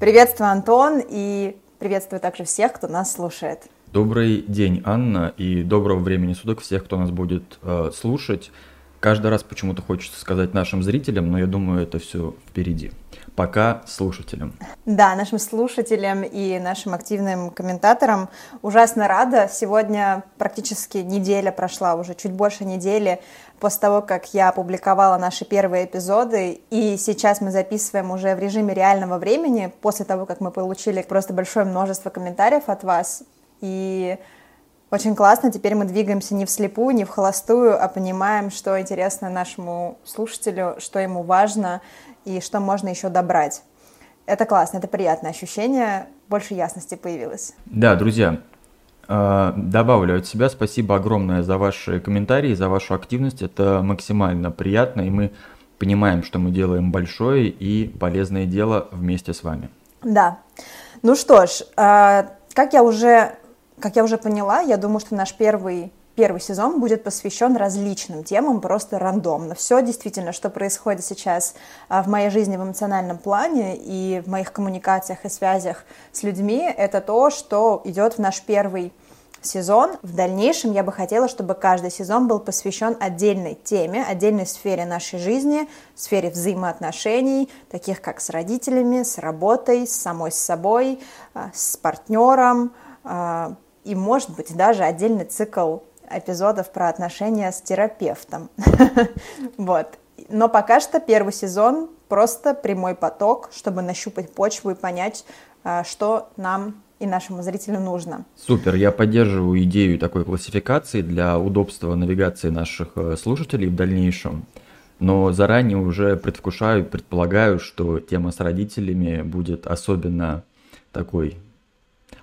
Приветствую, Антон, и приветствую также всех, кто нас слушает. Добрый день, Анна, и доброго времени суток всех, кто нас будет э, слушать. Каждый раз почему-то хочется сказать нашим зрителям, но я думаю, это все впереди. Пока слушателям. Да, нашим слушателям и нашим активным комментаторам ужасно рада. Сегодня практически неделя прошла, уже чуть больше недели после того, как я опубликовала наши первые эпизоды, и сейчас мы записываем уже в режиме реального времени, после того, как мы получили просто большое множество комментариев от вас, и очень классно, теперь мы двигаемся не вслепую, не в холостую, а понимаем, что интересно нашему слушателю, что ему важно и что можно еще добрать. Это классно, это приятное ощущение, больше ясности появилось. Да, друзья, э, добавлю от себя спасибо огромное за ваши комментарии, за вашу активность. Это максимально приятно, и мы понимаем, что мы делаем большое и полезное дело вместе с вами. Да. Ну что ж, э, как я уже как я уже поняла, я думаю, что наш первый первый сезон будет посвящен различным темам, просто рандомно. Все действительно, что происходит сейчас а, в моей жизни в эмоциональном плане и в моих коммуникациях и связях с людьми, это то, что идет в наш первый сезон. В дальнейшем я бы хотела, чтобы каждый сезон был посвящен отдельной теме, отдельной сфере нашей жизни, сфере взаимоотношений, таких как с родителями, с работой, с самой собой, а, с партнером, а, и, может быть, даже отдельный цикл эпизодов про отношения с терапевтом. Вот. Но пока что первый сезон просто прямой поток, чтобы нащупать почву и понять, а, что нам и нашему зрителю нужно. Супер, я поддерживаю идею такой классификации для удобства навигации наших э, слушателей в дальнейшем. Но заранее уже предвкушаю, предполагаю, что тема с родителями будет особенно такой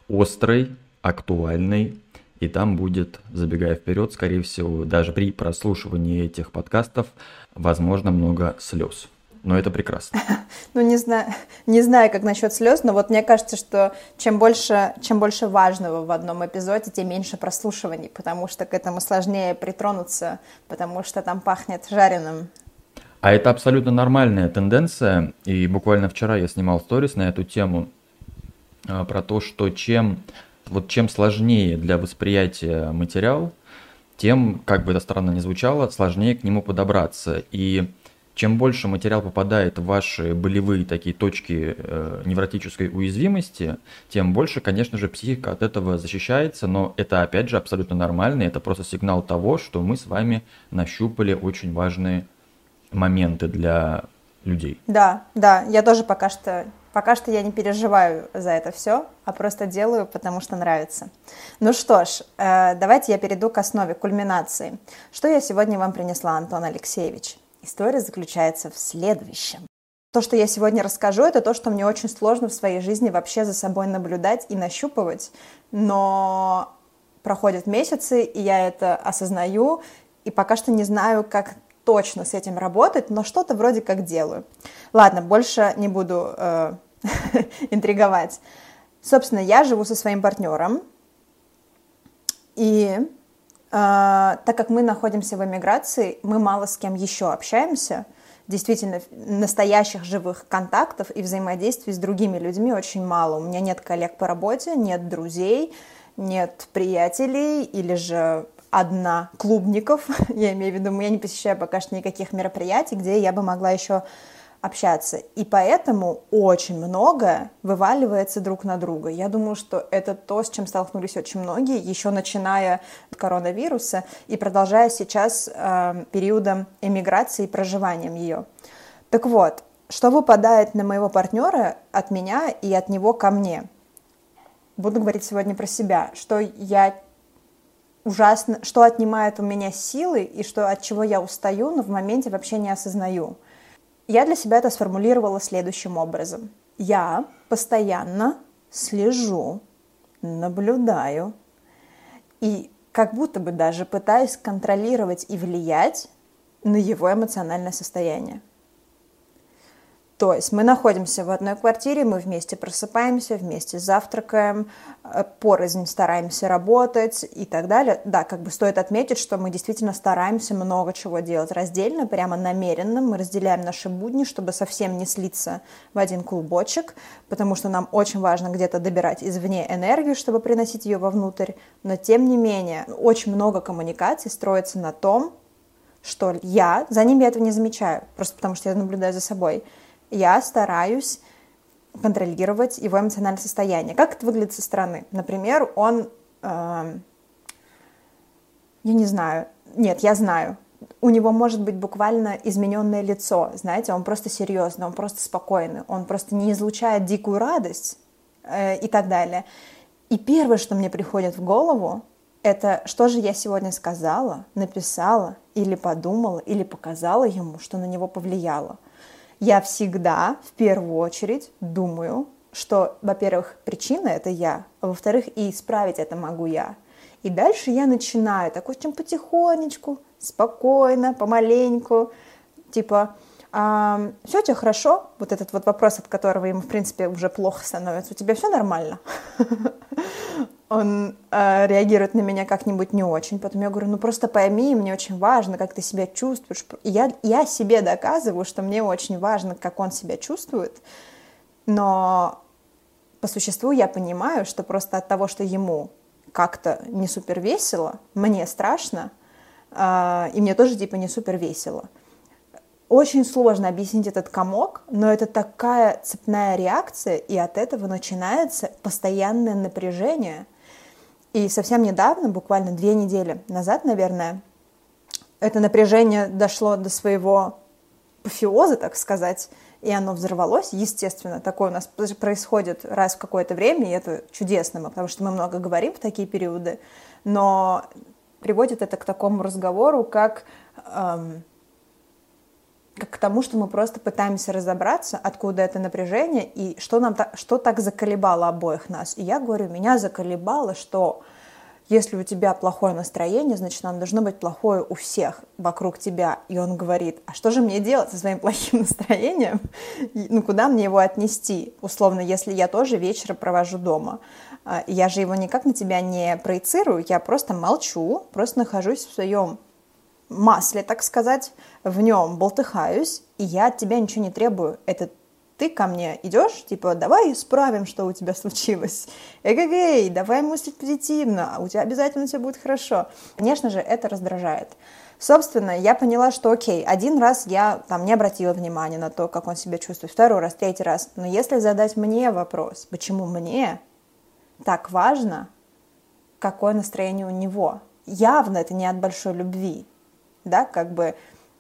острой, актуальной, и там будет, забегая вперед, скорее всего, даже при прослушивании этих подкастов, возможно, много слез. Но это прекрасно. Ну, не знаю, не знаю, как насчет слез, но вот мне кажется, что чем больше, чем больше важного в одном эпизоде, тем меньше прослушиваний, потому что к этому сложнее притронуться, потому что там пахнет жареным. А это абсолютно нормальная тенденция, и буквально вчера я снимал сторис на эту тему, а, про то, что чем вот чем сложнее для восприятия материал, тем, как бы это странно ни звучало, сложнее к нему подобраться. И чем больше материал попадает в ваши болевые такие точки э, невротической уязвимости, тем больше, конечно же, психика от этого защищается, но это, опять же, абсолютно нормально, это просто сигнал того, что мы с вами нащупали очень важные моменты для людей. Да, да, я тоже пока что Пока что я не переживаю за это все, а просто делаю, потому что нравится. Ну что ж, э, давайте я перейду к основе кульминации. Что я сегодня вам принесла, Антон Алексеевич? История заключается в следующем. То, что я сегодня расскажу, это то, что мне очень сложно в своей жизни вообще за собой наблюдать и нащупывать, но проходят месяцы, и я это осознаю, и пока что не знаю, как точно с этим работать, но что-то вроде как делаю. Ладно, больше не буду э, интриговать. Собственно, я живу со своим партнером, и э, так как мы находимся в эмиграции, мы мало с кем еще общаемся. Действительно, настоящих живых контактов и взаимодействий с другими людьми очень мало. У меня нет коллег по работе, нет друзей, нет приятелей или же одна клубников. я имею в виду, я не посещаю пока что никаких мероприятий, где я бы могла еще общаться. И поэтому очень много вываливается друг на друга. Я думаю, что это то, с чем столкнулись очень многие, еще начиная от коронавируса и продолжая сейчас э, периодом эмиграции и проживанием ее. Так вот, что выпадает на моего партнера от меня и от него ко мне? Буду говорить сегодня про себя, что я ужасно, что отнимает у меня силы и что от чего я устаю, но в моменте вообще не осознаю. Я для себя это сформулировала следующим образом. Я постоянно слежу, наблюдаю и как будто бы даже пытаюсь контролировать и влиять на его эмоциональное состояние. То есть мы находимся в одной квартире, мы вместе просыпаемся, вместе завтракаем, э, порознь стараемся работать и так далее. Да, как бы стоит отметить, что мы действительно стараемся много чего делать раздельно, прямо намеренно. Мы разделяем наши будни, чтобы совсем не слиться в один клубочек, потому что нам очень важно где-то добирать извне энергию, чтобы приносить ее вовнутрь. Но тем не менее, очень много коммуникаций строится на том, что я, за ним я этого не замечаю, просто потому что я наблюдаю за собой – я стараюсь контролировать его эмоциональное состояние. Как это выглядит со стороны? Например, он, э, я не знаю, нет, я знаю, у него может быть буквально измененное лицо, знаете, он просто серьезный, он просто спокойный, он просто не излучает дикую радость э, и так далее. И первое, что мне приходит в голову, это что же я сегодня сказала, написала или подумала, или показала ему, что на него повлияло я всегда в первую очередь думаю, что, во-первых, причина это я, а во-вторых, и исправить это могу я. И дальше я начинаю так очень потихонечку, спокойно, помаленьку, типа, а, все у тебя хорошо? Вот этот вот вопрос, от которого ему, в принципе, уже плохо становится. У тебя все нормально? Он э, реагирует на меня как-нибудь не очень. Потом я говорю, ну просто пойми, мне очень важно, как ты себя чувствуешь. И я, я себе доказываю, что мне очень важно, как он себя чувствует. Но по существу я понимаю, что просто от того, что ему как-то не супер весело, мне страшно, э, и мне тоже типа не супер весело. Очень сложно объяснить этот комок, но это такая цепная реакция, и от этого начинается постоянное напряжение. И совсем недавно, буквально две недели назад, наверное, это напряжение дошло до своего апофеоза, так сказать, и оно взорвалось. Естественно, такое у нас происходит раз в какое-то время, и это чудесно, потому что мы много говорим в такие периоды, но приводит это к такому разговору, как эм, к тому, что мы просто пытаемся разобраться, откуда это напряжение и что, нам что так заколебало обоих нас. И я говорю, меня заколебало, что если у тебя плохое настроение, значит, оно должно быть плохое у всех вокруг тебя. И он говорит, а что же мне делать со своим плохим настроением? Ну, куда мне его отнести? Условно, если я тоже вечер провожу дома. А, я же его никак на тебя не проецирую, я просто молчу, просто нахожусь в своем масле, так сказать, в нем болтыхаюсь, и я от тебя ничего не требую. Это ты ко мне идешь, типа, давай исправим, что у тебя случилось. Эгегей, давай мыслить позитивно, у тебя обязательно все будет хорошо. Конечно же, это раздражает. Собственно, я поняла, что окей, один раз я там не обратила внимания на то, как он себя чувствует, второй раз, третий раз. Но если задать мне вопрос, почему мне так важно, какое настроение у него, явно это не от большой любви, да, как бы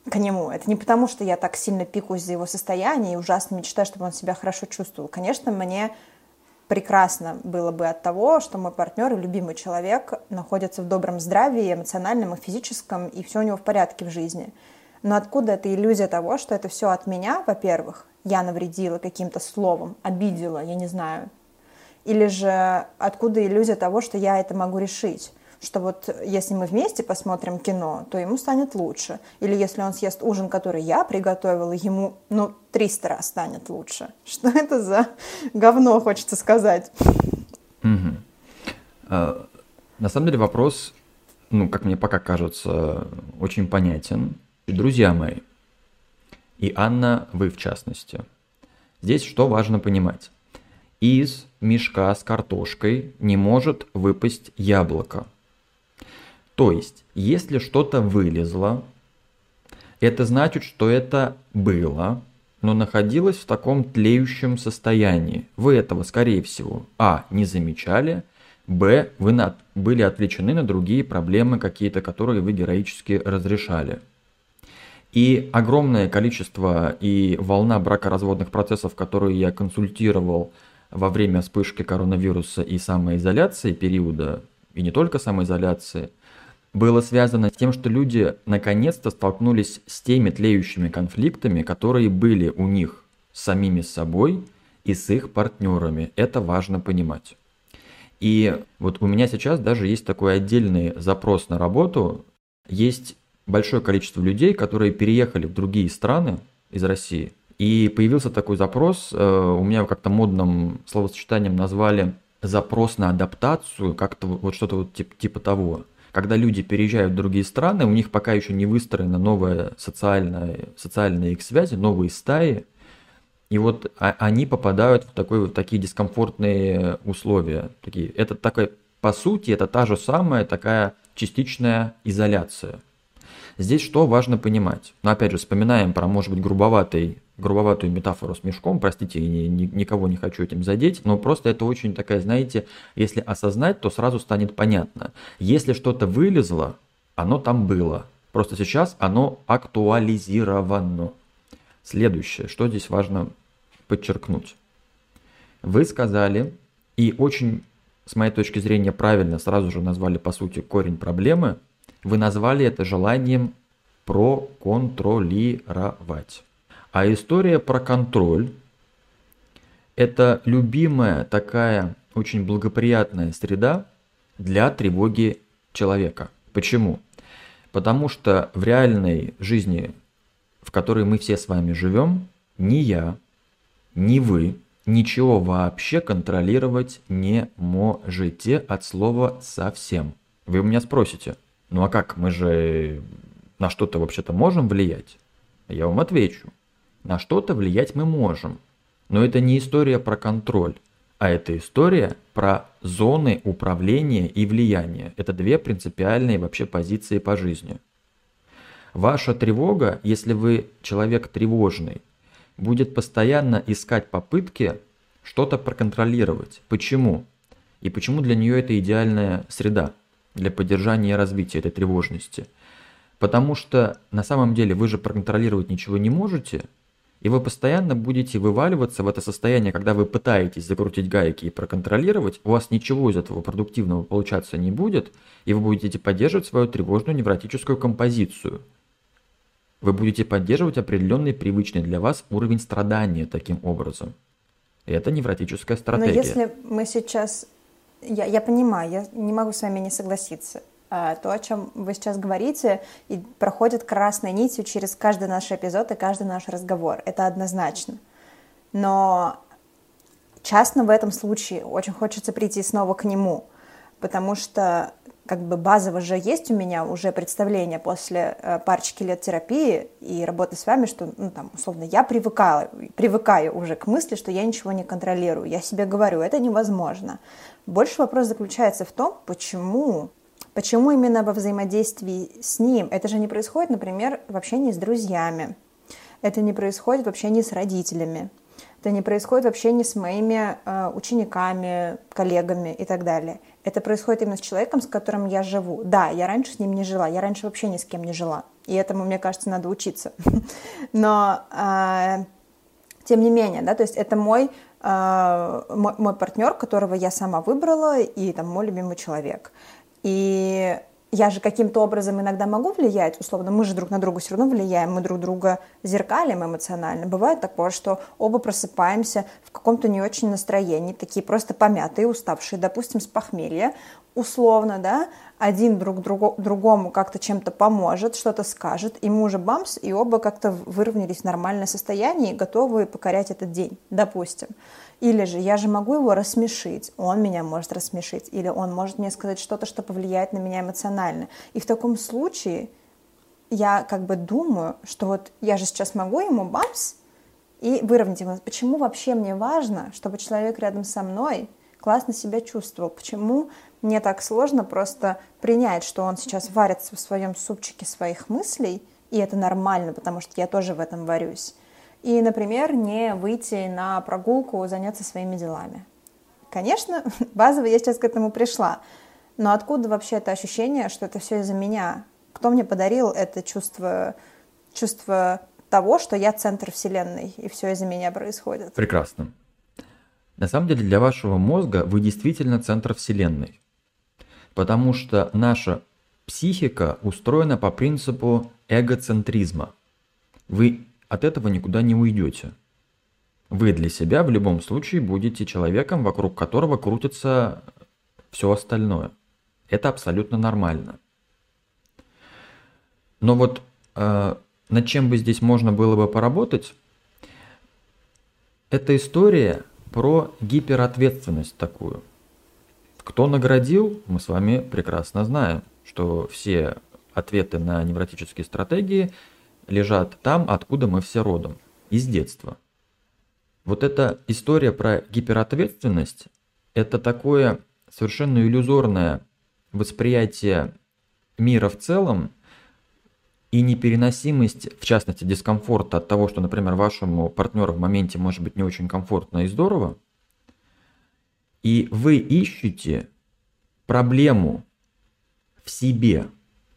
к нему. Это не потому, что я так сильно пикуюсь за его состояние и ужасно мечтаю, чтобы он себя хорошо чувствовал. Конечно, мне прекрасно было бы от того, что мой партнер и любимый человек находится в добром здравии, эмоциональном и физическом, и все у него в порядке в жизни. Но откуда эта иллюзия того, что это все от меня, во-первых, я навредила каким-то словом, обидела, я не знаю. Или же откуда иллюзия того, что я это могу решить что вот если мы вместе посмотрим кино, то ему станет лучше. Или если он съест ужин, который я приготовила, ему, ну, 300 раз станет лучше. Что это за говно, хочется сказать. Угу. А, на самом деле вопрос, ну, как мне пока кажется, очень понятен. Друзья мои, и Анна, вы в частности. Здесь что важно понимать? Из мешка с картошкой не может выпасть яблоко – то есть, если что-то вылезло, это значит, что это было, но находилось в таком тлеющем состоянии. Вы этого, скорее всего, а, не замечали, б, вы на, были отвлечены на другие проблемы какие-то, которые вы героически разрешали. И огромное количество и волна бракоразводных процессов, которые я консультировал во время вспышки коронавируса и самоизоляции периода, и не только самоизоляции – было связано с тем, что люди наконец-то столкнулись с теми тлеющими конфликтами, которые были у них с самими собой и с их партнерами. Это важно понимать. И вот у меня сейчас даже есть такой отдельный запрос на работу. Есть большое количество людей, которые переехали в другие страны из России И появился такой запрос, э, у меня как-то модным словосочетанием назвали запрос на адаптацию, как-то вот что-то вот типа, типа того. Когда люди переезжают в другие страны, у них пока еще не выстроена новая социальная, социальные их связи, новые стаи, и вот а, они попадают в, такой, в такие дискомфортные условия. Такие. Это такая, по сути, это та же самая такая частичная изоляция. Здесь что важно понимать? Но ну, опять же, вспоминаем про, может быть, грубоватый, грубоватую метафору с мешком, простите, ни, ни, никого не хочу этим задеть, но просто это очень такая, знаете, если осознать, то сразу станет понятно. Если что-то вылезло, оно там было. Просто сейчас оно актуализировано. Следующее, что здесь важно подчеркнуть. Вы сказали, и очень, с моей точки зрения, правильно сразу же назвали, по сути, корень проблемы – вы назвали это желанием проконтролировать. А история про контроль – это любимая такая очень благоприятная среда для тревоги человека. Почему? Потому что в реальной жизни, в которой мы все с вами живем, ни я, ни вы ничего вообще контролировать не можете от слова совсем. Вы у меня спросите – ну а как, мы же на что-то вообще-то можем влиять? Я вам отвечу. На что-то влиять мы можем. Но это не история про контроль, а это история про зоны управления и влияния. Это две принципиальные вообще позиции по жизни. Ваша тревога, если вы человек тревожный, будет постоянно искать попытки что-то проконтролировать. Почему? И почему для нее это идеальная среда? Для поддержания и развития этой тревожности. Потому что на самом деле вы же проконтролировать ничего не можете, и вы постоянно будете вываливаться в это состояние, когда вы пытаетесь закрутить гайки и проконтролировать, у вас ничего из этого продуктивного получаться не будет, и вы будете поддерживать свою тревожную невротическую композицию. Вы будете поддерживать определенный привычный для вас уровень страдания таким образом. Это невротическая стратегия. Но если мы сейчас я, я понимаю, я не могу с вами не согласиться. А, то, о чем вы сейчас говорите, и проходит красной нитью через каждый наш эпизод и каждый наш разговор. Это однозначно. Но частно в этом случае очень хочется прийти снова к нему, потому что как бы базово же есть у меня уже представление после э, парочки лет терапии и работы с вами, что, ну, там, условно, я привыкаю, привыкаю уже к мысли, что я ничего не контролирую. Я себе говорю, это невозможно. Больше вопрос заключается в том, почему Почему именно во взаимодействии с ним? Это же не происходит, например, в общении с друзьями. Это не происходит в общении с родителями. Это не происходит в общении с моими э, учениками, коллегами и так далее. Это происходит именно с человеком, с которым я живу. Да, я раньше с ним не жила, я раньше вообще ни с кем не жила. И этому, мне кажется, надо учиться. Но э, тем не менее, да, то есть это мой, э, мой, мой партнер, которого я сама выбрала, и там мой любимый человек. И я же каким-то образом иногда могу влиять, условно, мы же друг на друга все равно влияем, мы друг друга зеркалим эмоционально. Бывает такое, что оба просыпаемся в каком-то не очень настроении, такие просто помятые, уставшие, допустим, с похмелья, условно, да, один друг другу, другому как-то чем-то поможет, что-то скажет, и мы уже бамс, и оба как-то выровнялись в нормальное состояние и готовы покорять этот день, допустим. Или же я же могу его рассмешить, он меня может рассмешить, или он может мне сказать что-то, что повлияет на меня эмоционально. И в таком случае я как бы думаю, что вот я же сейчас могу ему бамс и выровнять его. Почему вообще мне важно, чтобы человек рядом со мной классно себя чувствовал? Почему мне так сложно просто принять, что он сейчас варится в своем супчике своих мыслей, и это нормально, потому что я тоже в этом варюсь и, например, не выйти на прогулку, заняться своими делами. Конечно, базово я сейчас к этому пришла, но откуда вообще это ощущение, что это все из-за меня? Кто мне подарил это чувство, чувство того, что я центр Вселенной, и все из-за меня происходит? Прекрасно. На самом деле для вашего мозга вы действительно центр Вселенной. Потому что наша психика устроена по принципу эгоцентризма. Вы от этого никуда не уйдете. Вы для себя в любом случае будете человеком, вокруг которого крутится все остальное. Это абсолютно нормально. Но вот э, над чем бы здесь можно было бы поработать, это история про гиперответственность такую. Кто наградил, мы с вами прекрасно знаем, что все ответы на невротические стратегии лежат там, откуда мы все родом, из детства. Вот эта история про гиперответственность – это такое совершенно иллюзорное восприятие мира в целом и непереносимость, в частности, дискомфорта от того, что, например, вашему партнеру в моменте может быть не очень комфортно и здорово, и вы ищете проблему в себе.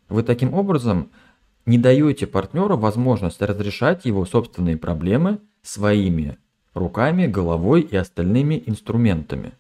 Вы таким образом не даете партнеру возможность разрешать его собственные проблемы своими руками, головой и остальными инструментами.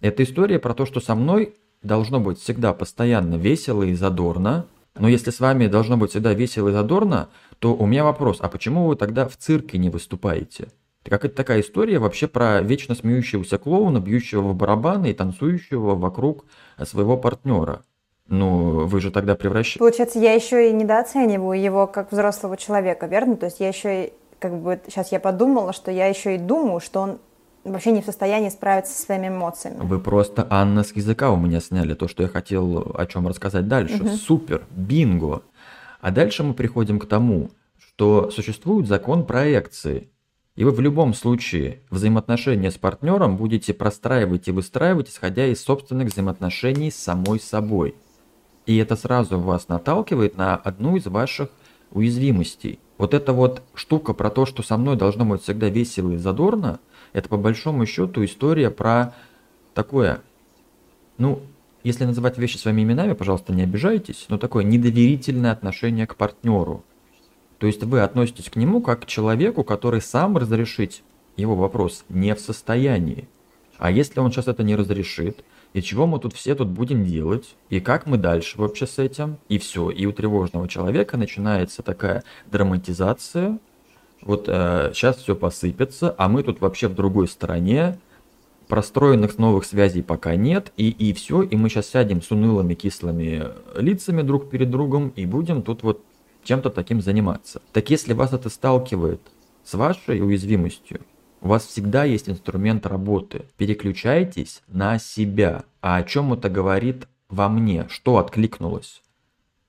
Это история про то, что со мной должно быть всегда постоянно весело и задорно, но если с вами должно быть всегда весело и задорно, то у меня вопрос, а почему вы тогда в цирке не выступаете? Как это такая история вообще про вечно смеющегося клоуна, бьющего в барабаны и танцующего вокруг своего партнера? Ну, вы же тогда превращаете... Получается, я еще и недооцениваю его как взрослого человека, верно? То есть я еще и, как бы, сейчас я подумала, что я еще и думаю, что он вообще не в состоянии справиться со своими эмоциями. Вы просто Анна с языка у меня сняли то, что я хотел о чем рассказать дальше. Угу. Супер, бинго. А дальше мы приходим к тому, что существует закон проекции. И вы в любом случае взаимоотношения с партнером будете простраивать и выстраивать, исходя из собственных взаимоотношений с самой собой. И это сразу вас наталкивает на одну из ваших уязвимостей. Вот эта вот штука про то, что со мной должно быть всегда весело и задорно – это по большому счету история про такое, ну, если называть вещи своими именами, пожалуйста, не обижайтесь, но такое недоверительное отношение к партнеру. То есть вы относитесь к нему как к человеку, который сам разрешить его вопрос не в состоянии. А если он сейчас это не разрешит, и чего мы тут все тут будем делать, и как мы дальше вообще с этим, и все, и у тревожного человека начинается такая драматизация, вот э, сейчас все посыпется, а мы тут вообще в другой стороне, простроенных новых связей пока нет, и, и все, и мы сейчас сядем с унылыми кислыми лицами друг перед другом и будем тут вот чем-то таким заниматься. Так если вас это сталкивает с вашей уязвимостью, у вас всегда есть инструмент работы. Переключайтесь на себя. А о чем это говорит во мне? Что откликнулось?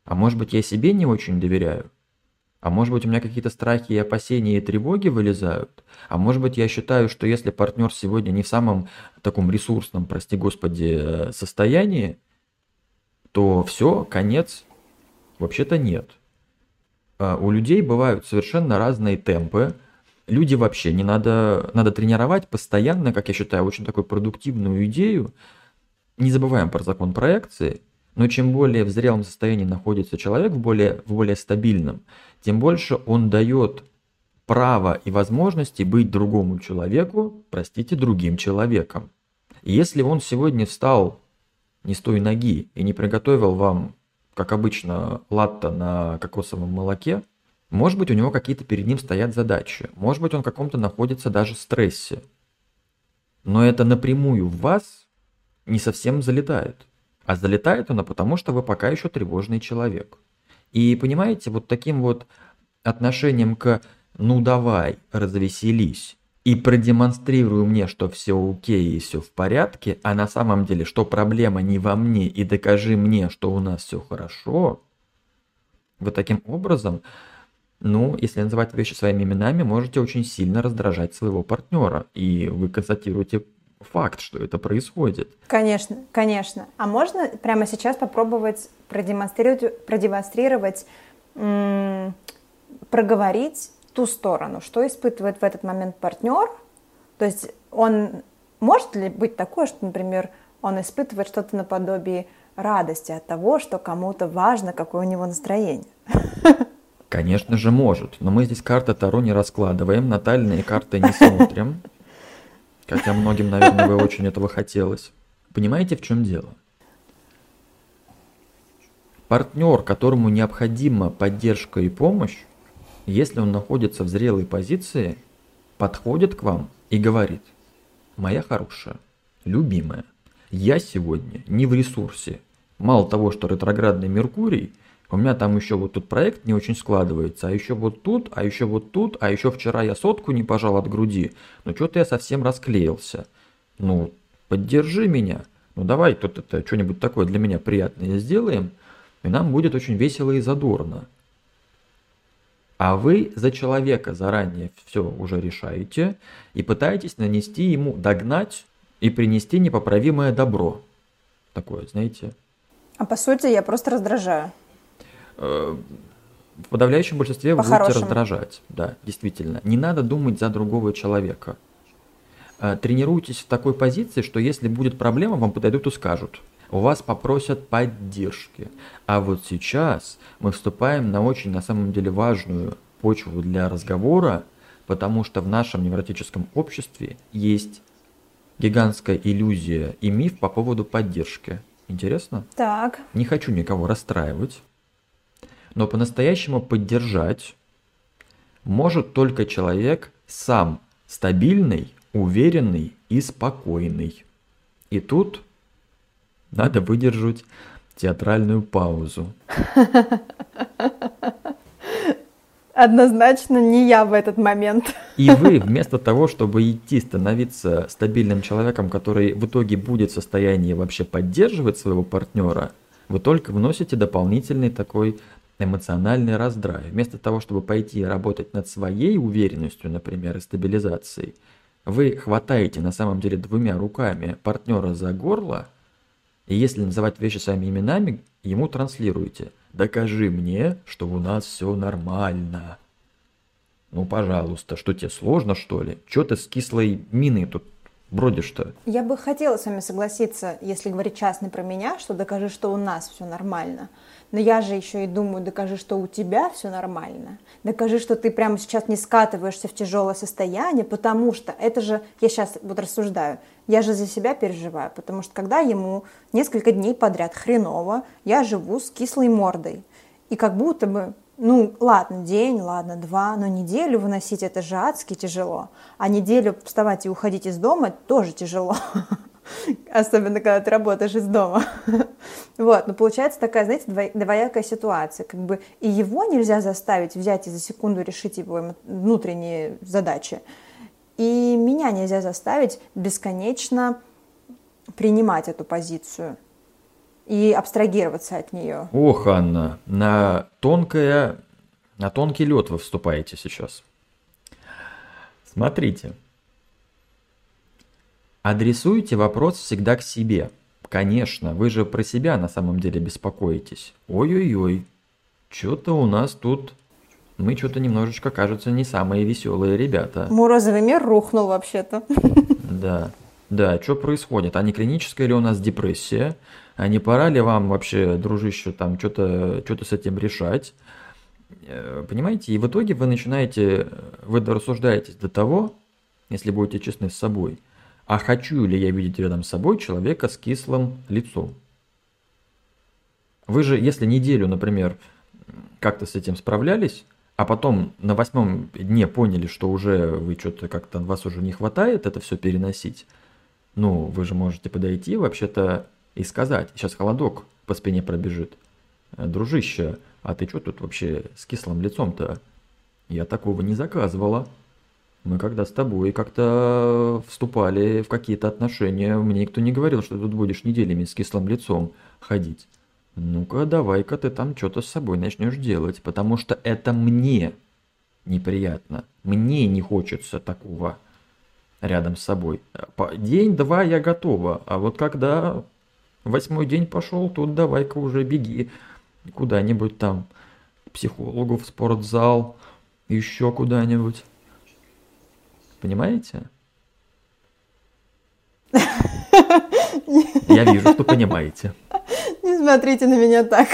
А может быть я себе не очень доверяю? А может быть у меня какие-то страхи и опасения и тревоги вылезают? А может быть я считаю, что если партнер сегодня не в самом таком ресурсном, прости господи, э, состоянии, то все, конец? Вообще-то нет. А у людей бывают совершенно разные темпы. Люди вообще не надо, надо тренировать постоянно, как я считаю, очень такую продуктивную идею. Не забываем про закон проекции – но чем более в зрелом состоянии находится человек, в более, в более стабильном, тем больше он дает право и возможности быть другому человеку, простите, другим человеком. Если он сегодня встал не с той ноги и не приготовил вам, как обычно, латта на кокосовом молоке, может быть, у него какие-то перед ним стоят задачи, может быть, он в каком-то находится даже стрессе. Но это напрямую в вас не совсем залетает. А залетает она потому, что вы пока еще тревожный человек. И понимаете, вот таким вот отношением к «ну давай, развеселись», и продемонстрируй мне, что все окей и все в порядке, а на самом деле, что проблема не во мне, и докажи мне, что у нас все хорошо, вы таким образом, ну, если называть вещи своими именами, можете очень сильно раздражать своего партнера, и вы констатируете факт, что это происходит. Конечно, конечно. А можно прямо сейчас попробовать продемонстрировать, продемонстрировать проговорить ту сторону, что испытывает в этот момент партнер? То есть он может ли быть такое, что, например, он испытывает что-то наподобие радости от того, что кому-то важно, какое у него настроение? Конечно же может, но мы здесь карты Таро не раскладываем, натальные карты не смотрим. Хотя многим, наверное, бы очень этого хотелось. Понимаете, в чем дело? Партнер, которому необходима поддержка и помощь, если он находится в зрелой позиции, подходит к вам и говорит, моя хорошая, любимая, я сегодня не в ресурсе. Мало того, что ретроградный Меркурий У меня там еще вот тут проект не очень складывается, а еще вот тут, а еще вот тут, а еще вчера я сотку не пожал от груди. Ну что-то я совсем расклеился. Ну, поддержи меня. Ну давай тут это что-нибудь такое для меня приятное сделаем, и нам будет очень весело и задорно. А вы за человека заранее все уже решаете и пытаетесь нанести ему, догнать и принести непоправимое добро. Такое, знаете. А по сути я просто раздражаю. В подавляющем большинстве вы будете раздражать. Да, действительно. Не надо думать за другого человека. Э, тренируйтесь в такой позиции, что если будет проблема, вам подойдут и скажут. У вас попросят поддержки. А вот сейчас мы вступаем на очень, на самом деле, важную почву для разговора, потому что в нашем невротическом обществе есть гигантская иллюзия и миф по поводу поддержки. Интересно? Так. Не хочу никого расстраивать, но по-настоящему поддержать может только человек сам стабильный, уверенный и спокойный. И тут надо выдержать театральную паузу. Однозначно не я в этот момент. И вы вместо того, чтобы идти становиться стабильным человеком, который в итоге будет в состоянии вообще поддерживать своего партнера, вы только вносите дополнительный такой эмоциональный раздрай. Вместо того, чтобы пойти работать над своей уверенностью, например, и стабилизацией, вы хватаете на самом деле двумя руками партнера за горло, и если называть вещи своими именами, ему транслируете – Докажи мне, что у нас все нормально. Ну, пожалуйста, что тебе сложно, что ли? Че ты с кислой миной тут бродишь-то? Я бы хотела с вами согласиться, если говорить частно про меня, что докажи, что у нас все нормально. Но я же еще и думаю, докажи, что у тебя все нормально. Докажи, что ты прямо сейчас не скатываешься в тяжелое состояние, потому что это же, я сейчас вот рассуждаю, я же за себя переживаю, потому что когда ему несколько дней подряд хреново, я живу с кислой мордой. И как будто бы, ну ладно, день, ладно, два, но неделю выносить это же адски тяжело. А неделю вставать и уходить из дома тоже тяжело. Особенно, когда ты работаешь из дома. Вот, но получается такая, знаете, двоякая ситуация. Как бы и его нельзя заставить взять и за секунду решить его внутренние задачи. И меня нельзя заставить бесконечно принимать эту позицию и абстрагироваться от нее. Ох, Анна, на тонкое, на тонкий лед вы вступаете сейчас. Смотрите. Адресуйте вопрос всегда к себе. Конечно, вы же про себя на самом деле беспокоитесь. Ой-ой-ой, что-то у нас тут... Мы что-то немножечко, кажется, не самые веселые ребята. Морозовый мир рухнул вообще-то. Да, да, что происходит? А не клиническая ли у нас депрессия? А не пора ли вам вообще, дружище, там что-то что с этим решать? Э, понимаете? И в итоге вы начинаете, вы рассуждаетесь до того, если будете честны с собой – а хочу ли я видеть рядом с собой человека с кислым лицом? Вы же, если неделю, например, как-то с этим справлялись, а потом на восьмом дне поняли, что уже вы что-то как-то вас уже не хватает это все переносить, ну, вы же можете подойти вообще-то и сказать, сейчас холодок по спине пробежит. Дружище, а ты что тут вообще с кислым лицом-то? Я такого не заказывала. Мы когда с тобой как-то вступали в какие-то отношения, мне никто не говорил, что тут будешь неделями с кислым лицом ходить. Ну-ка, давай-ка ты там что-то с собой начнешь делать, потому что это мне неприятно. Мне не хочется такого рядом с собой. День-два я готова, а вот когда восьмой день пошел, тут давай-ка уже беги куда-нибудь там, психологу, в спортзал, еще куда-нибудь. Понимаете? Я вижу, что понимаете. Не смотрите на меня так.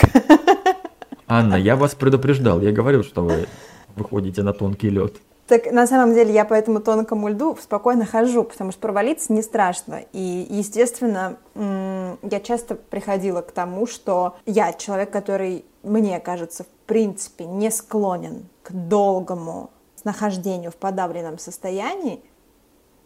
Анна, я вас предупреждал. Я говорил, что вы выходите на тонкий лед. Так на самом деле я по этому тонкому льду спокойно хожу, потому что провалиться не страшно. И, естественно, я часто приходила к тому, что я человек, который, мне кажется, в принципе не склонен к долгому нахождению в подавленном состоянии,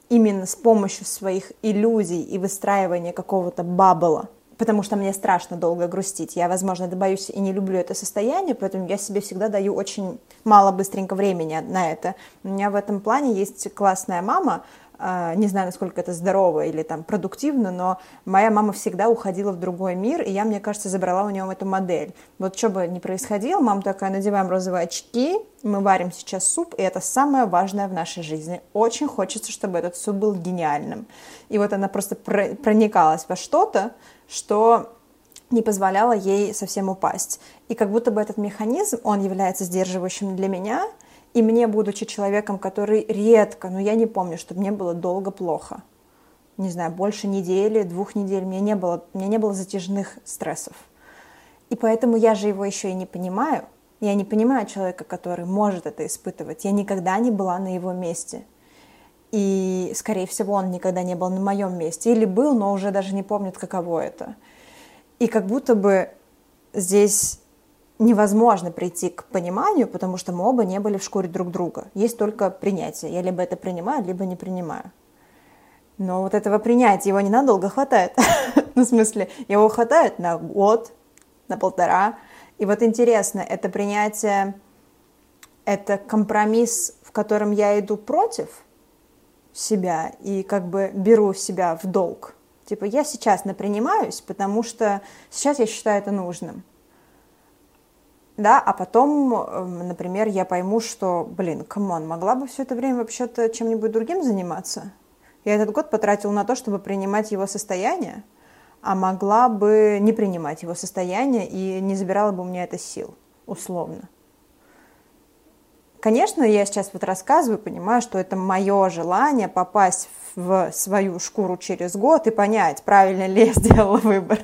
именно с помощью своих иллюзий и выстраивания какого-то бабла, потому что мне страшно долго грустить. Я, возможно, боюсь и не люблю это состояние, поэтому я себе всегда даю очень мало быстренько времени на это. У меня в этом плане есть классная мама, не знаю, насколько это здорово или там продуктивно, но моя мама всегда уходила в другой мир, и я, мне кажется, забрала у нее эту модель. Вот что бы ни происходило, мама такая, надеваем розовые очки, мы варим сейчас суп, и это самое важное в нашей жизни. Очень хочется, чтобы этот суп был гениальным. И вот она просто проникалась во что-то, что не позволяло ей совсем упасть. И как будто бы этот механизм, он является сдерживающим для меня, и мне, будучи человеком, который редко, но я не помню, чтобы мне было долго плохо. Не знаю, больше недели, двух недель, мне не было, мне не было затяжных стрессов. И поэтому я же его еще и не понимаю. Я не понимаю человека, который может это испытывать. Я никогда не была на его месте. И, скорее всего, он никогда не был на моем месте. Или был, но уже даже не помнит, каково это. И как будто бы здесь невозможно прийти к пониманию, потому что мы оба не были в шкуре друг друга. Есть только принятие. Я либо это принимаю, либо не принимаю. Но вот этого принятия его ненадолго хватает. ну, в смысле, его хватает на год, на полтора. И вот интересно, это принятие, это компромисс, в котором я иду против себя и как бы беру себя в долг. Типа я сейчас напринимаюсь, потому что сейчас я считаю это нужным да, а потом, эм, например, я пойму, что, блин, come on, могла бы все это время вообще-то чем-нибудь другим заниматься. Я этот год потратил на то, чтобы принимать его состояние, а могла бы не принимать его состояние и не забирала бы у меня это сил, условно. Конечно, я сейчас вот рассказываю, понимаю, что это мое желание попасть в свою шкуру через год и понять, правильно ли я сделала выбор.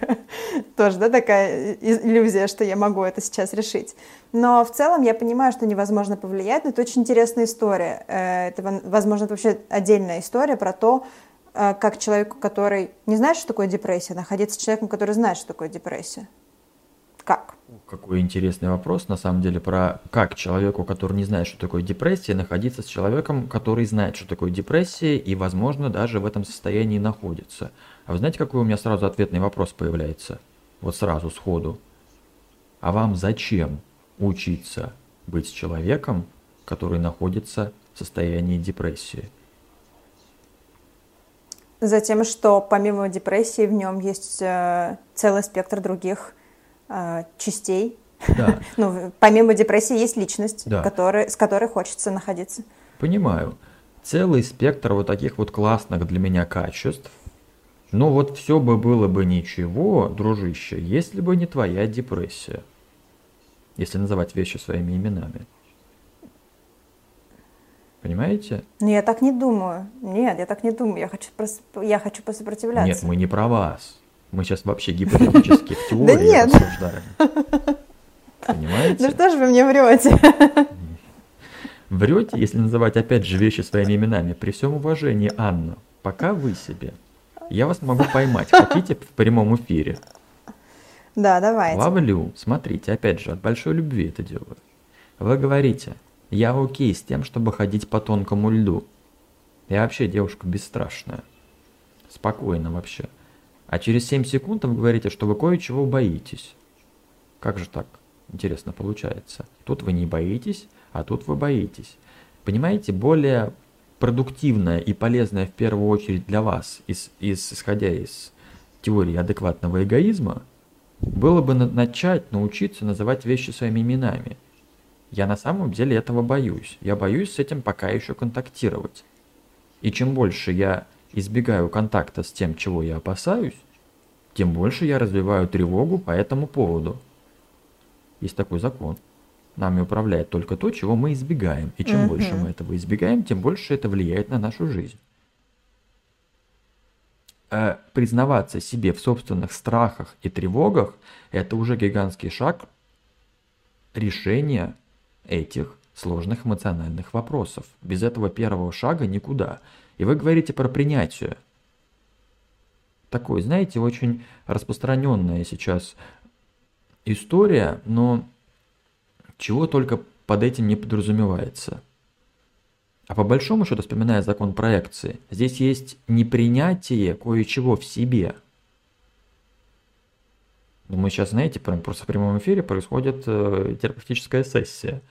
Тоже, да, такая иллюзия, что я могу это сейчас решить. Но в целом я понимаю, что невозможно повлиять, но это очень интересная история. Э, это, возможно, это вообще отдельная история про то, э, как человеку, который не знает, что такое депрессия, находиться с человеком, который знает, что такое депрессия. Как? Какой интересный вопрос, на самом деле, про как человеку, который не знает, что такое депрессия, находиться с человеком, который знает, что такое депрессия и, возможно, даже в этом состоянии находится. А вы знаете, какой у меня сразу ответный вопрос появляется? Вот сразу, сходу. А вам зачем учиться быть человеком, который находится в состоянии депрессии? Затем, что помимо депрессии в нем есть э, целый спектр других частей. Да. ну, помимо депрессии есть личность, да. который, с которой хочется находиться. Понимаю. Целый спектр вот таких вот классных для меня качеств. Но вот все бы было бы ничего, дружище, если бы не твоя депрессия. Если называть вещи своими именами. Понимаете? Ну, я так не думаю. Нет, я так не думаю. Я хочу, прос... я хочу посопротивляться. Нет, мы не про вас. Мы сейчас вообще гипотетически в теории рассуждаем. Понимаете? Ну что ж вы мне врете? Врете, если называть опять же вещи своими именами. При всем уважении, Анна, пока вы себе. Я вас могу поймать. Хотите в прямом эфире? Да, давайте. Ловлю. Смотрите, опять же, от большой любви это делаю. Вы говорите, я окей с тем, чтобы ходить по тонкому льду. Я вообще девушка бесстрашная. Спокойно вообще. А через 7 секунд вы говорите, что вы кое-чего боитесь. Как же так? Интересно получается. Тут вы не боитесь, а тут вы боитесь. Понимаете, более продуктивное и полезное в первую очередь для вас, из, из, исходя из теории адекватного эгоизма, было бы на, начать научиться называть вещи своими именами. Я на самом деле этого боюсь. Я боюсь с этим пока еще контактировать. И чем больше я избегаю контакта с тем, чего я опасаюсь, тем больше я развиваю тревогу по этому поводу. Есть такой закон. Нами управляет только то, чего мы избегаем. И чем угу. больше мы этого избегаем, тем больше это влияет на нашу жизнь. А признаваться себе в собственных страхах и тревогах – это уже гигантский шаг решения этих сложных эмоциональных вопросов. Без этого первого шага никуда. И вы говорите про принятие. Такой, знаете, очень распространенная сейчас история, но чего только под этим не подразумевается. А по большому счету, вспоминая закон проекции, здесь есть непринятие кое-чего в себе. Но мы сейчас, знаете, просто в прямом эфире происходит э, терапевтическая сессия.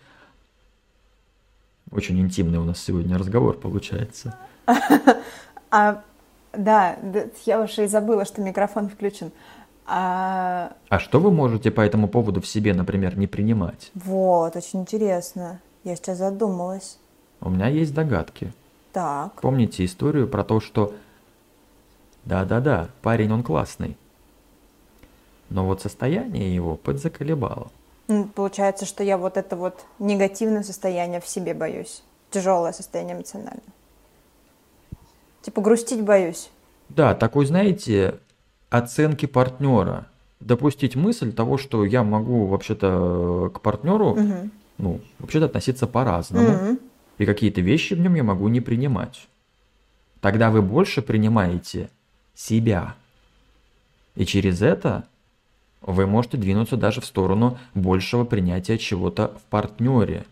Очень интимный у нас сегодня разговор получается. А, да, я уже и забыла, что микрофон включен. А... а что вы можете по этому поводу в себе, например, не принимать? Вот, очень интересно. Я сейчас задумалась. У меня есть догадки. Так. Помните историю про то, что да-да-да, парень он классный. Но вот состояние его подзаколебало. Получается, что я вот это вот негативное состояние в себе боюсь. Тяжелое состояние эмоциональное. Типа грустить боюсь. Да, такой, знаете, оценки партнера. Допустить мысль того, что я могу вообще-то к партнеру, угу. ну, вообще-то относиться по-разному. Угу. И какие-то вещи в нем я могу не принимать. Тогда вы больше принимаете себя. И через это вы можете двинуться даже в сторону большего принятия чего-то в партнере.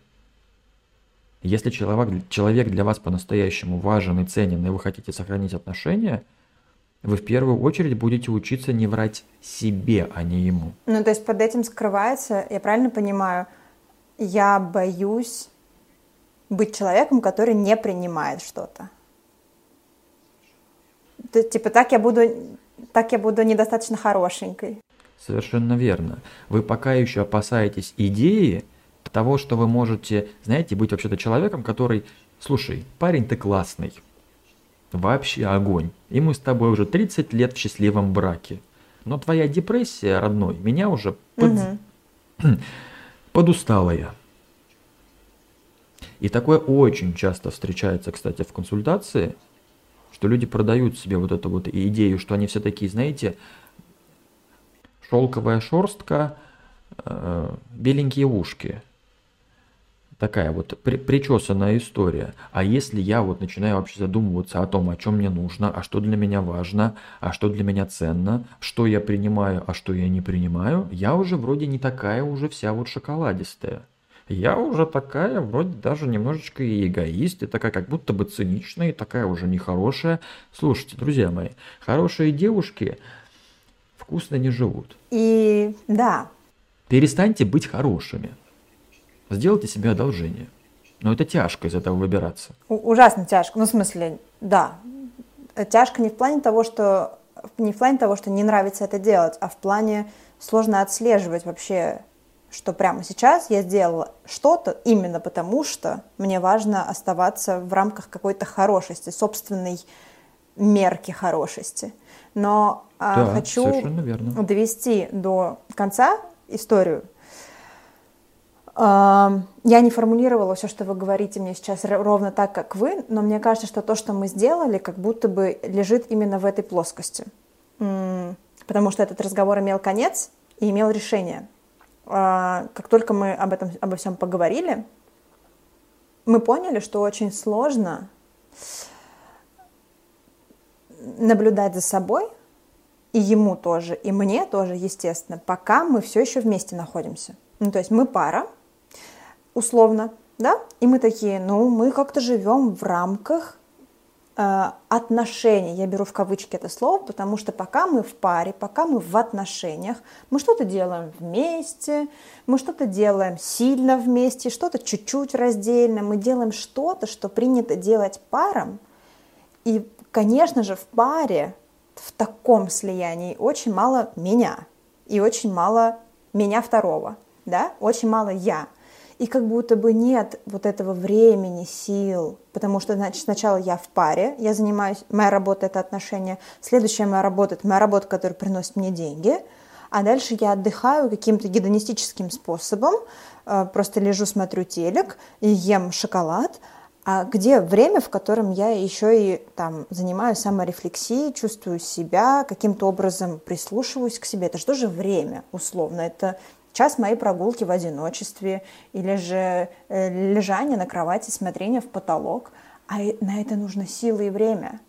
Если человек, человек для вас по-настоящему важен и ценен, и вы хотите сохранить отношения, вы в первую очередь будете учиться не врать себе, а не ему. Ну, то есть под этим скрывается, я правильно понимаю, я боюсь быть человеком, который не принимает что-то. Типа так я буду, так я буду недостаточно хорошенькой. Совершенно верно. Вы пока еще опасаетесь идеи того, что вы можете, знаете, быть вообще-то человеком, который, слушай, парень ты классный, вообще огонь, и мы с тобой уже 30 лет в счастливом браке, но твоя депрессия, родной, меня уже под... угу. подустала я. И такое очень часто встречается, кстати, в консультации, что люди продают себе вот эту вот идею, что они все такие, знаете, шелковая шерстка, э, беленькие ушки. Такая вот при, причесанная история. А если я вот начинаю вообще задумываться о том, о чем мне нужно, а что для меня важно, а что для меня ценно, что я принимаю, а что я не принимаю, я уже вроде не такая уже вся вот шоколадистая. Я уже такая, вроде даже немножечко и эгоист, и такая как будто бы циничная, и такая уже нехорошая. Слушайте, друзья мои, хорошие девушки вкусно не живут. И да. Перестаньте быть хорошими. Сделайте себе одолжение. Но это тяжко из этого выбираться. У- ужасно тяжко. Ну, в смысле, да. Тяжко не в плане того, что не в плане того, что не нравится это делать, а в плане сложно отслеживать вообще, что прямо сейчас я сделала что-то именно потому, что мне важно оставаться в рамках какой-то хорошести, собственной мерки хорошести. Но да, хочу довести до конца историю. А, я не формулировала все, что вы говорите мне сейчас ровно так, как вы, но мне кажется, что то, что мы сделали, как будто бы лежит именно в этой плоскости. Потому что этот разговор имел конец и имел решение. А, как только мы об этом, обо всем поговорили, мы поняли, что очень сложно наблюдать за собой, и ему тоже, и мне тоже, естественно, пока мы все еще вместе находимся. Ну, то есть мы пара, условно, да, и мы такие, ну, мы как-то живем в рамках э, отношений. Я беру в кавычки это слово, потому что пока мы в паре, пока мы в отношениях, мы что-то делаем вместе, мы что-то делаем сильно вместе, что-то чуть-чуть раздельно, мы делаем что-то, что принято делать парам, и конечно же, в паре, в таком слиянии очень мало меня и очень мало меня второго, да, очень мало я. И как будто бы нет вот этого времени, сил, потому что, значит, сначала я в паре, я занимаюсь, моя работа — это отношения, следующая моя работа — это моя работа, которая приносит мне деньги, а дальше я отдыхаю каким-то гедонистическим способом, э, просто лежу, смотрю телек и ем шоколад, а где время, в котором я еще и там занимаюсь саморефлексией, чувствую себя, каким-то образом прислушиваюсь к себе. Это же время, условно? Это час моей прогулки в одиночестве или же э, лежание на кровати, смотрение в потолок. А на это нужно силы и время,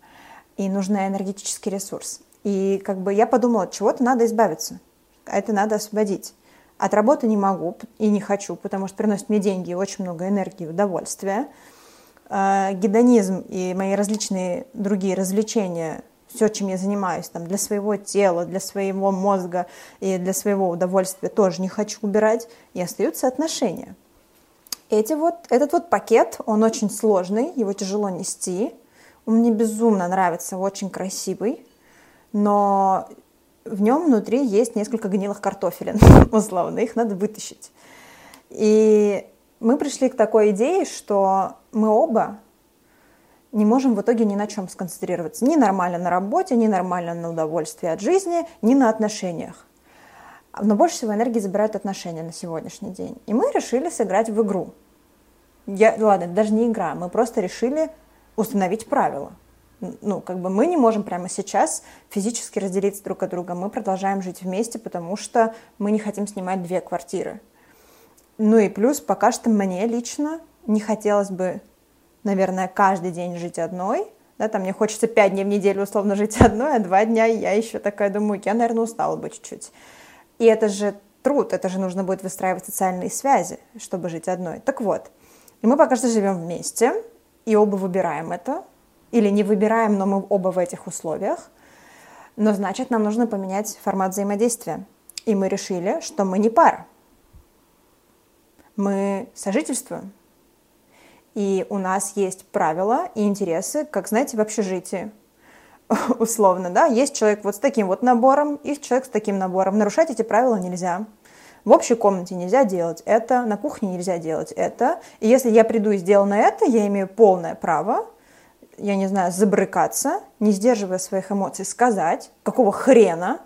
и нужен энергетический ресурс. И как бы я подумала, от чего-то надо избавиться, а это надо освободить. От работы не могу и не хочу, потому что приносит мне деньги и очень много энергии и удовольствия. А, гедонизм и мои различные другие развлечения все, чем я занимаюсь, там, для своего тела, для своего мозга и для своего удовольствия тоже не хочу убирать, и остаются отношения. Эти вот, этот вот пакет, он очень сложный, его тяжело нести, он мне безумно нравится, очень красивый, но в нем внутри есть несколько гнилых картофелин, условно, их надо вытащить. И мы пришли к такой идее, что мы оба не можем в итоге ни на чем сконцентрироваться. Ни нормально на работе, ни нормально на удовольствии от жизни, ни на отношениях. Но больше всего энергии забирают отношения на сегодняшний день. И мы решили сыграть в игру. Я, ладно, это даже не игра, мы просто решили установить правила. Ну, как бы мы не можем прямо сейчас физически разделиться друг от друга. Мы продолжаем жить вместе, потому что мы не хотим снимать две квартиры. Ну и плюс пока что мне лично не хотелось бы наверное, каждый день жить одной, да, там мне хочется пять дней в неделю условно жить одной, а два дня я еще такая думаю, я, наверное, устала бы чуть-чуть. И это же труд, это же нужно будет выстраивать социальные связи, чтобы жить одной. Так вот, и мы пока что живем вместе, и оба выбираем это, или не выбираем, но мы оба в этих условиях, но значит, нам нужно поменять формат взаимодействия. И мы решили, что мы не пара. Мы сожительствуем, и у нас есть правила и интересы, как, знаете, в общежитии условно, да, есть человек вот с таким вот набором и человек с таким набором. Нарушать эти правила нельзя. В общей комнате нельзя делать это, на кухне нельзя делать это. И если я приду и сделаю на это, я имею полное право, я не знаю, забрыкаться, не сдерживая своих эмоций, сказать, какого хрена,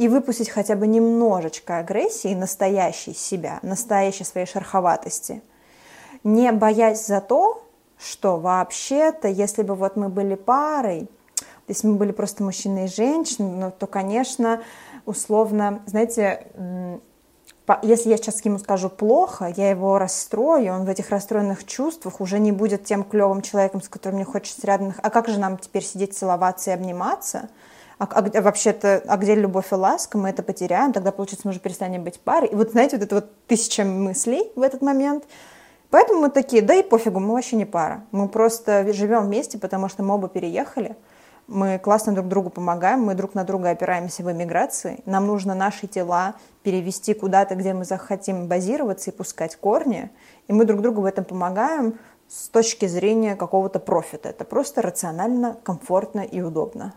и выпустить хотя бы немножечко агрессии настоящей себя, настоящей своей шероховатости – не боясь за то, что вообще-то, если бы вот мы были парой, если мы были просто мужчина и женщина, ну, то, конечно, условно, знаете, если я сейчас ему скажу плохо, я его расстрою, он в этих расстроенных чувствах уже не будет тем клевым человеком, с которым мне хочется рядом. А как же нам теперь сидеть, целоваться и обниматься? А, а вообще-то, а где любовь и ласка? Мы это потеряем, тогда, получится, мы уже перестанем быть парой. И вот, знаете, вот это вот тысяча мыслей в этот момент – Поэтому мы такие, да и пофигу, мы вообще не пара. Мы просто живем вместе, потому что мы оба переехали. Мы классно друг другу помогаем, мы друг на друга опираемся в эмиграции. Нам нужно наши тела перевести куда-то, где мы захотим базироваться и пускать корни. И мы друг другу в этом помогаем с точки зрения какого-то профита. Это просто рационально, комфортно и удобно.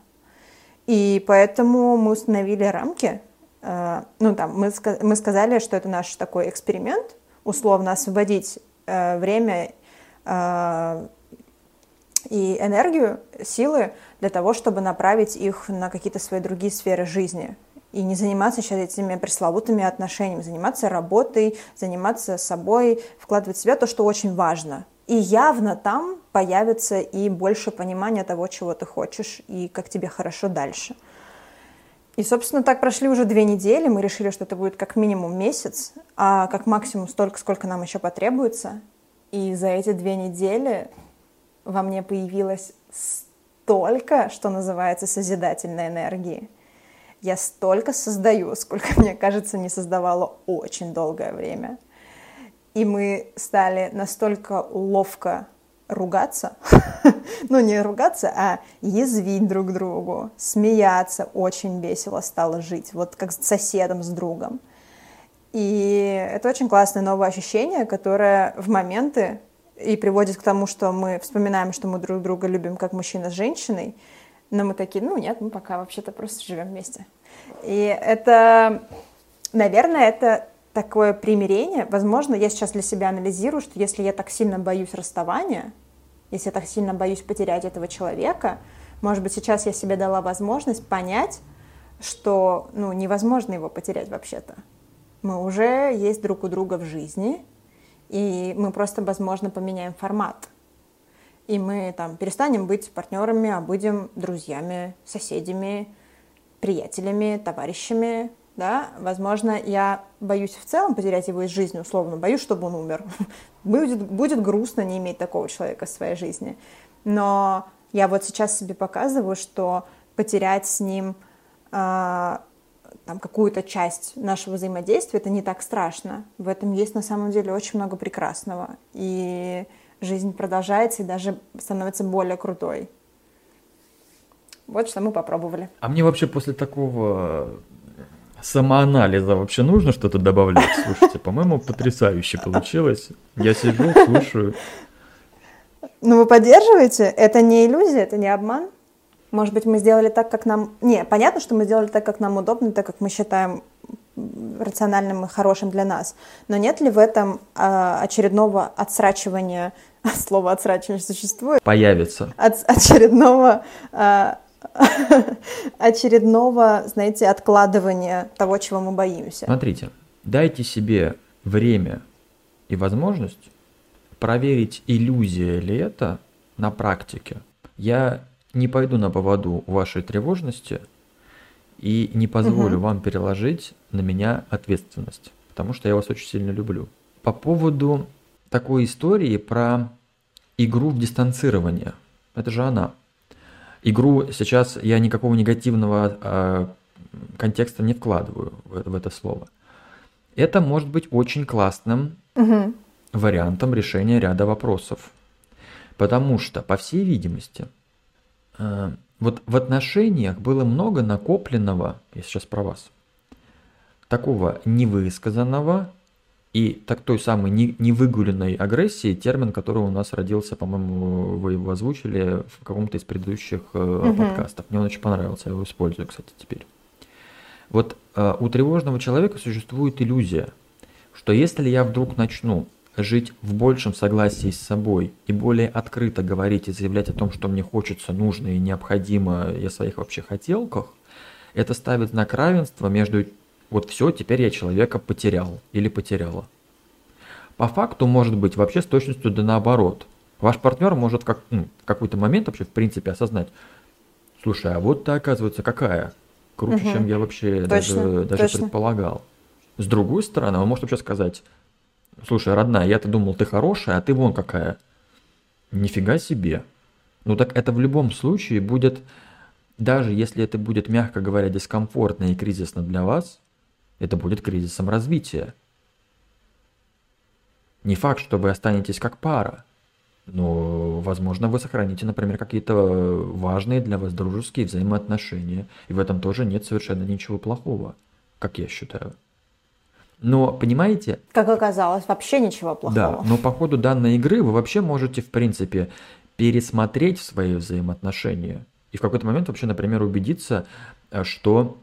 И поэтому мы установили рамки. Э, ну, там, мы, мы сказали, что это наш такой эксперимент, условно освободить Э, время э, и энергию, силы для того, чтобы направить их на какие-то свои другие сферы жизни. И не заниматься сейчас этими пресловутыми отношениями, заниматься работой, заниматься собой, вкладывать в себя то, что очень важно. И явно там появится и больше понимания того, чего ты хочешь и как тебе хорошо дальше. И, собственно, так прошли уже две недели. Мы решили, что это будет как минимум месяц, а как максимум столько, сколько нам еще потребуется. И за эти две недели во мне появилось столько, что называется, созидательной энергии. Я столько создаю, сколько, мне кажется, не создавала очень долгое время. И мы стали настолько ловко ругаться, ну не ругаться, а язвить друг другу, смеяться, очень весело стало жить, вот как с соседом, с другом. И это очень классное новое ощущение, которое в моменты и приводит к тому, что мы вспоминаем, что мы друг друга любим как мужчина с женщиной, но мы такие, ну нет, мы пока вообще-то просто живем вместе. И это, наверное, это такое примирение. Возможно, я сейчас для себя анализирую, что если я так сильно боюсь расставания, если я так сильно боюсь потерять этого человека, может быть, сейчас я себе дала возможность понять, что ну, невозможно его потерять вообще-то. Мы уже есть друг у друга в жизни, и мы просто, возможно, поменяем формат. И мы там перестанем быть партнерами, а будем друзьями, соседями, приятелями, товарищами, да, возможно, я боюсь в целом потерять его из жизни, условно, боюсь, чтобы он умер. Будет, будет грустно не иметь такого человека в своей жизни. Но я вот сейчас себе показываю, что потерять с ним э, там какую-то часть нашего взаимодействия, это не так страшно. В этом есть на самом деле очень много прекрасного. И жизнь продолжается и даже становится более крутой. Вот что мы попробовали. А мне вообще после такого самоанализа вообще нужно что-то добавлять? Слушайте, по-моему, потрясающе получилось. Я сижу, слушаю. Ну, вы поддерживаете? Это не иллюзия, это не обман? Может быть, мы сделали так, как нам... Не, понятно, что мы сделали так, как нам удобно, так, как мы считаем рациональным и хорошим для нас. Но нет ли в этом э, очередного отсрачивания, слово отсрачивание существует? Появится. От, очередного э, очередного, знаете, откладывания того, чего мы боимся. Смотрите, дайте себе время и возможность проверить, иллюзия ли это на практике. Я не пойду на поводу вашей тревожности и не позволю угу. вам переложить на меня ответственность, потому что я вас очень сильно люблю. По поводу такой истории про игру в дистанцирование. Это же она игру сейчас я никакого негативного э, контекста не вкладываю в, в это слово. Это может быть очень классным угу. вариантом решения ряда вопросов. Потому что, по всей видимости, э, вот в отношениях было много накопленного, я сейчас про вас, такого невысказанного и так той самой невыгуленной агрессии, термин, который у нас родился, по-моему, вы его озвучили в каком-то из предыдущих угу. подкастов. Мне он очень понравился, я его использую, кстати, теперь. Вот э, у тревожного человека существует иллюзия, что если я вдруг начну жить в большем согласии с собой и более открыто говорить и заявлять о том, что мне хочется, нужно и необходимо, и о своих вообще хотелках, это ставит знак равенства между вот все, теперь я человека потерял или потеряла. По факту может быть вообще с точностью да наоборот. Ваш партнер может как, ну, в какой-то момент вообще в принципе осознать, слушай, а вот ты оказывается какая, круче, угу. чем я вообще точно, даже, даже точно. предполагал. С другой стороны, он может вообще сказать, слушай, родная, я-то думал, ты хорошая, а ты вон какая. Нифига себе. Ну так это в любом случае будет, даже если это будет, мягко говоря, дискомфортно и кризисно для вас, это будет кризисом развития. Не факт, что вы останетесь как пара, но, возможно, вы сохраните, например, какие-то важные для вас дружеские взаимоотношения, и в этом тоже нет совершенно ничего плохого, как я считаю. Но, понимаете... Как оказалось, вообще ничего плохого. Да, но по ходу данной игры вы вообще можете, в принципе, пересмотреть свои взаимоотношения. И в какой-то момент вообще, например, убедиться, э, что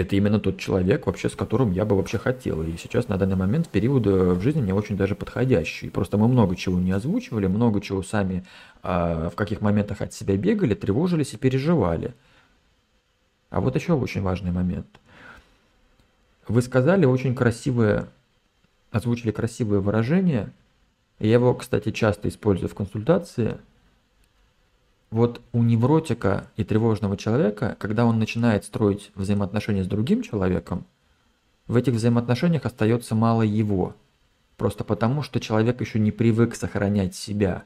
это именно тот человек, вообще, с которым я бы вообще хотел. И сейчас на данный момент период в жизни мне очень даже подходящий. Просто мы много чего не озвучивали, много чего сами а, в каких моментах от себя бегали, тревожились и переживали. А вот еще очень важный момент. Вы сказали очень красивое, озвучили красивое выражение. Я его, кстати, часто использую в консультации – вот у невротика и тревожного человека, когда он начинает строить взаимоотношения с другим человеком, в этих взаимоотношениях остается мало его. Просто потому, что человек еще не привык сохранять себя.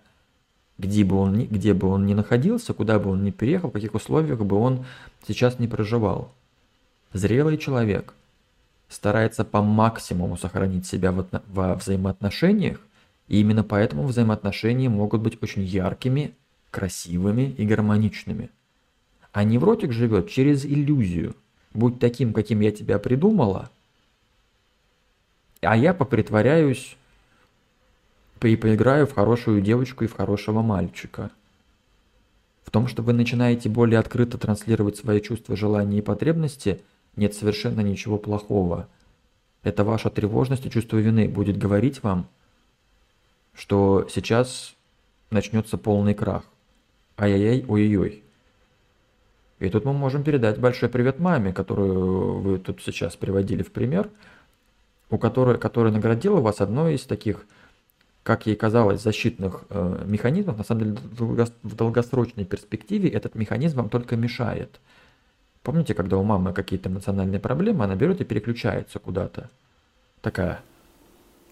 Где бы он, ни, где бы он ни находился, куда бы он ни переехал, в каких условиях бы он сейчас не проживал. Зрелый человек старается по максимуму сохранить себя в, во взаимоотношениях, и именно поэтому взаимоотношения могут быть очень яркими красивыми и гармоничными. А невротик живет через иллюзию. Будь таким, каким я тебя придумала, а я попритворяюсь и поиграю в хорошую девочку и в хорошего мальчика. В том, что вы начинаете более открыто транслировать свои чувства, желания и потребности, нет совершенно ничего плохого. Это ваша тревожность и чувство вины будет говорить вам, что сейчас начнется полный крах. Ай-яй-яй, ой-ой-ой. И тут мы можем передать большой привет маме, которую вы тут сейчас приводили в пример, у которой, которая наградила вас одной из таких, как ей казалось, защитных э, механизмов. На самом деле, в долгосрочной перспективе этот механизм вам только мешает. Помните, когда у мамы какие-то эмоциональные проблемы, она берет и переключается куда-то. Такая.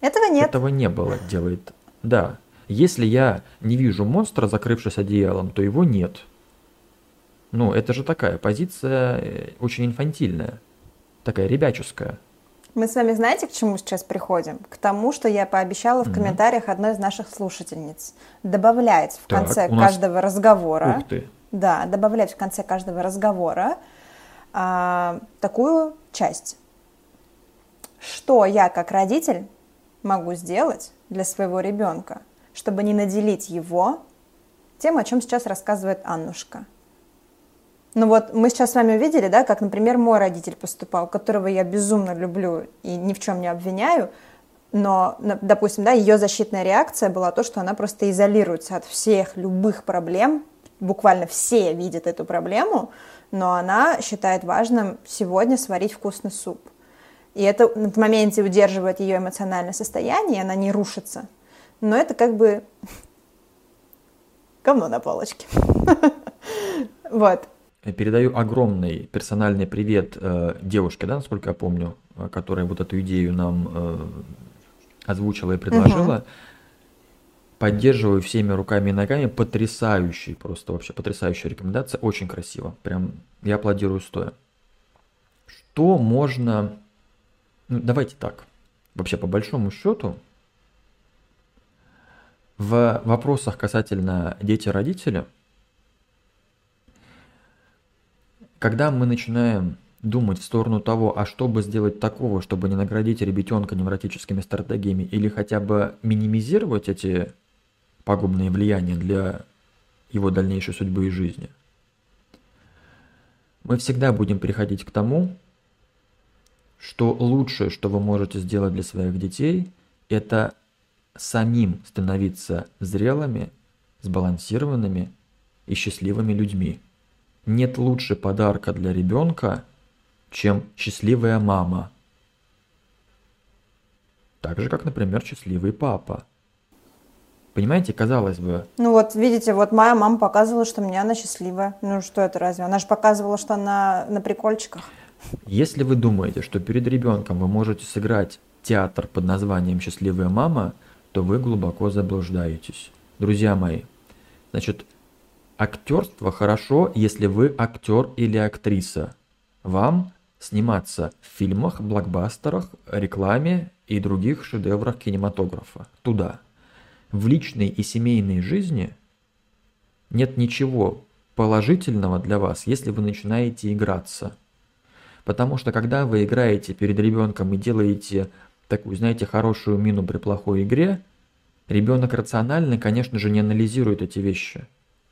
Этого нет. Этого не было, делает. Да. Если я не вижу монстра, закрывшись одеялом, то его нет. Ну, это же такая позиция э, очень инфантильная, такая ребяческая. Мы с вами знаете, к чему сейчас приходим? К тому, что я пообещала в комментариях одной из наших слушательниц. Добавлять в так, конце нас... каждого разговора. Ух ты. да, добавлять в конце каждого разговора а, такую часть. Что я как родитель могу сделать для своего ребенка, чтобы не наделить его тем, о чем сейчас рассказывает Аннушка. Ну вот мы сейчас с вами увидели, да, как, например, мой родитель поступал, которого я безумно люблю и ни в чем не обвиняю, но, допустим, да, ее защитная реакция была то, что она просто изолируется от всех любых проблем, буквально все видят эту проблему, но она считает важным сегодня сварить вкусный суп. И это в моменте удерживает ее эмоциональное состояние, она не рушится. Но это как бы говно на полочке. Вот. Передаю огромный персональный привет э, девушке, да, насколько я помню, э, которая вот эту идею нам э, озвучила и предложила. Угу. Поддерживаю всеми руками и ногами. Потрясающий, просто вообще потрясающая рекомендация. Очень красиво. Прям я аплодирую стоя. Что можно... Ну, давайте так. Вообще, по большому счету, в вопросах касательно дети-родители, когда мы начинаем думать в сторону того, а что бы сделать такого, чтобы не наградить ребятенка невротическими стратегиями или хотя бы минимизировать эти пагубные влияния для его дальнейшей судьбы и жизни, мы всегда будем приходить к тому, что лучшее, что вы можете сделать для своих детей, это самим становиться зрелыми, сбалансированными и счастливыми людьми. Нет лучше подарка для ребенка, чем счастливая мама. Так же, как, например, счастливый папа. Понимаете, казалось бы. Ну вот, видите, вот моя мама показывала, что меня она счастливая. Ну что это разве? Она же показывала, что она на прикольчиках. Если вы думаете, что перед ребенком вы можете сыграть театр под названием «Счастливая мама», то вы глубоко заблуждаетесь. Друзья мои, значит, актерство хорошо, если вы актер или актриса. Вам сниматься в фильмах, блокбастерах, рекламе и других шедеврах кинематографа. Туда. В личной и семейной жизни нет ничего положительного для вас, если вы начинаете играться. Потому что когда вы играете перед ребенком и делаете такую, знаете, хорошую мину при плохой игре, ребенок рационально, конечно же, не анализирует эти вещи,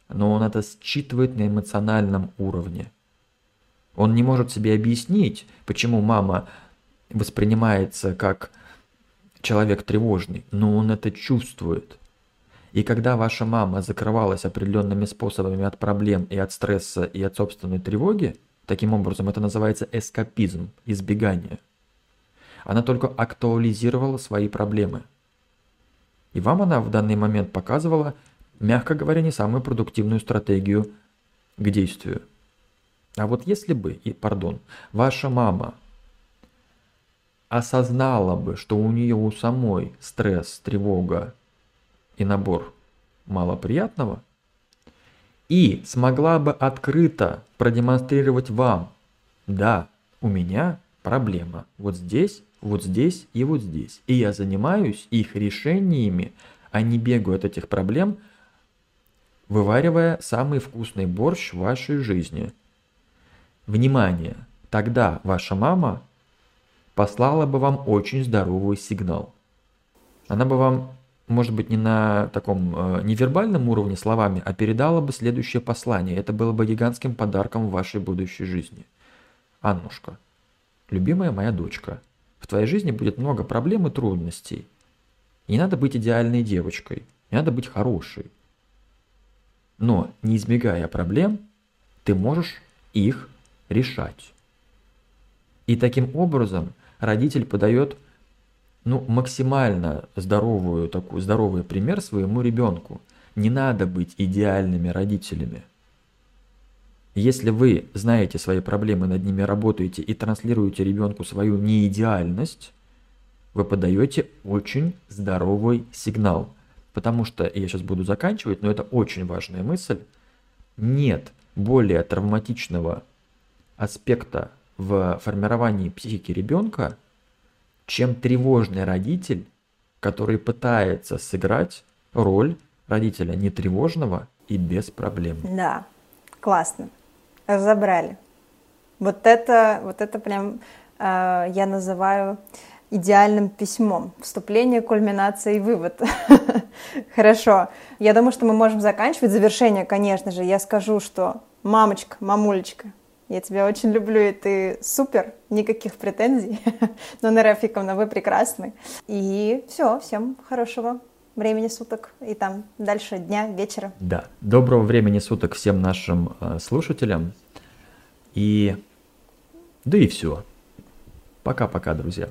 но он это считывает на эмоциональном уровне – он не может себе объяснить, почему мама воспринимается как человек тревожный, но он это чувствует. И когда ваша мама закрывалась определенными способами от проблем и от стресса и от собственной тревоги, таким образом это называется эскапизм, избегание. Она только актуализировала свои проблемы. И вам она в данный момент показывала, мягко говоря, не самую продуктивную стратегию к действию – а вот если бы, и, пардон, ваша мама осознала бы, что у нее у самой стресс, тревога и набор малоприятного, и смогла бы открыто продемонстрировать вам, да, у меня проблема вот здесь, вот здесь и вот здесь, и я занимаюсь их решениями, а не бегаю от этих проблем, вываривая самый вкусный борщ в вашей жизни – Внимание! Тогда ваша мама послала бы вам очень здоровый сигнал. Она бы вам, может быть, не на таком э, невербальном уровне словами, а передала бы следующее послание. Это было бы гигантским подарком в вашей будущей жизни. Аннушка, любимая моя дочка, в твоей жизни будет много проблем и трудностей. не надо быть идеальной девочкой, не надо быть хорошей. Но, не избегая проблем, ты можешь их решать. И таким образом родитель подает ну, максимально здоровую, такую, здоровый пример своему ребенку. Не надо быть идеальными родителями. Если вы знаете свои проблемы, над ними работаете и транслируете ребенку свою неидеальность, вы подаете очень здоровый сигнал. Потому что, я сейчас буду заканчивать, но это очень важная мысль, нет более травматичного аспекта в формировании психики ребенка, чем тревожный родитель, который пытается сыграть роль родителя нетревожного и без проблем. Да, Классно. Разобрали. Вот это, вот это прям э, я называю идеальным письмом. Вступление, кульминация и вывод. Хорошо. Я думаю, что мы можем заканчивать. Завершение, конечно же. Я скажу, что мамочка, мамулечка, я тебя очень люблю, и ты супер, никаких претензий. Но, Нара Рафиковна, вы прекрасны. И все, всем хорошего времени суток и там дальше дня, вечера. Да, доброго времени суток всем нашим э, слушателям. И да и все. Пока-пока, друзья.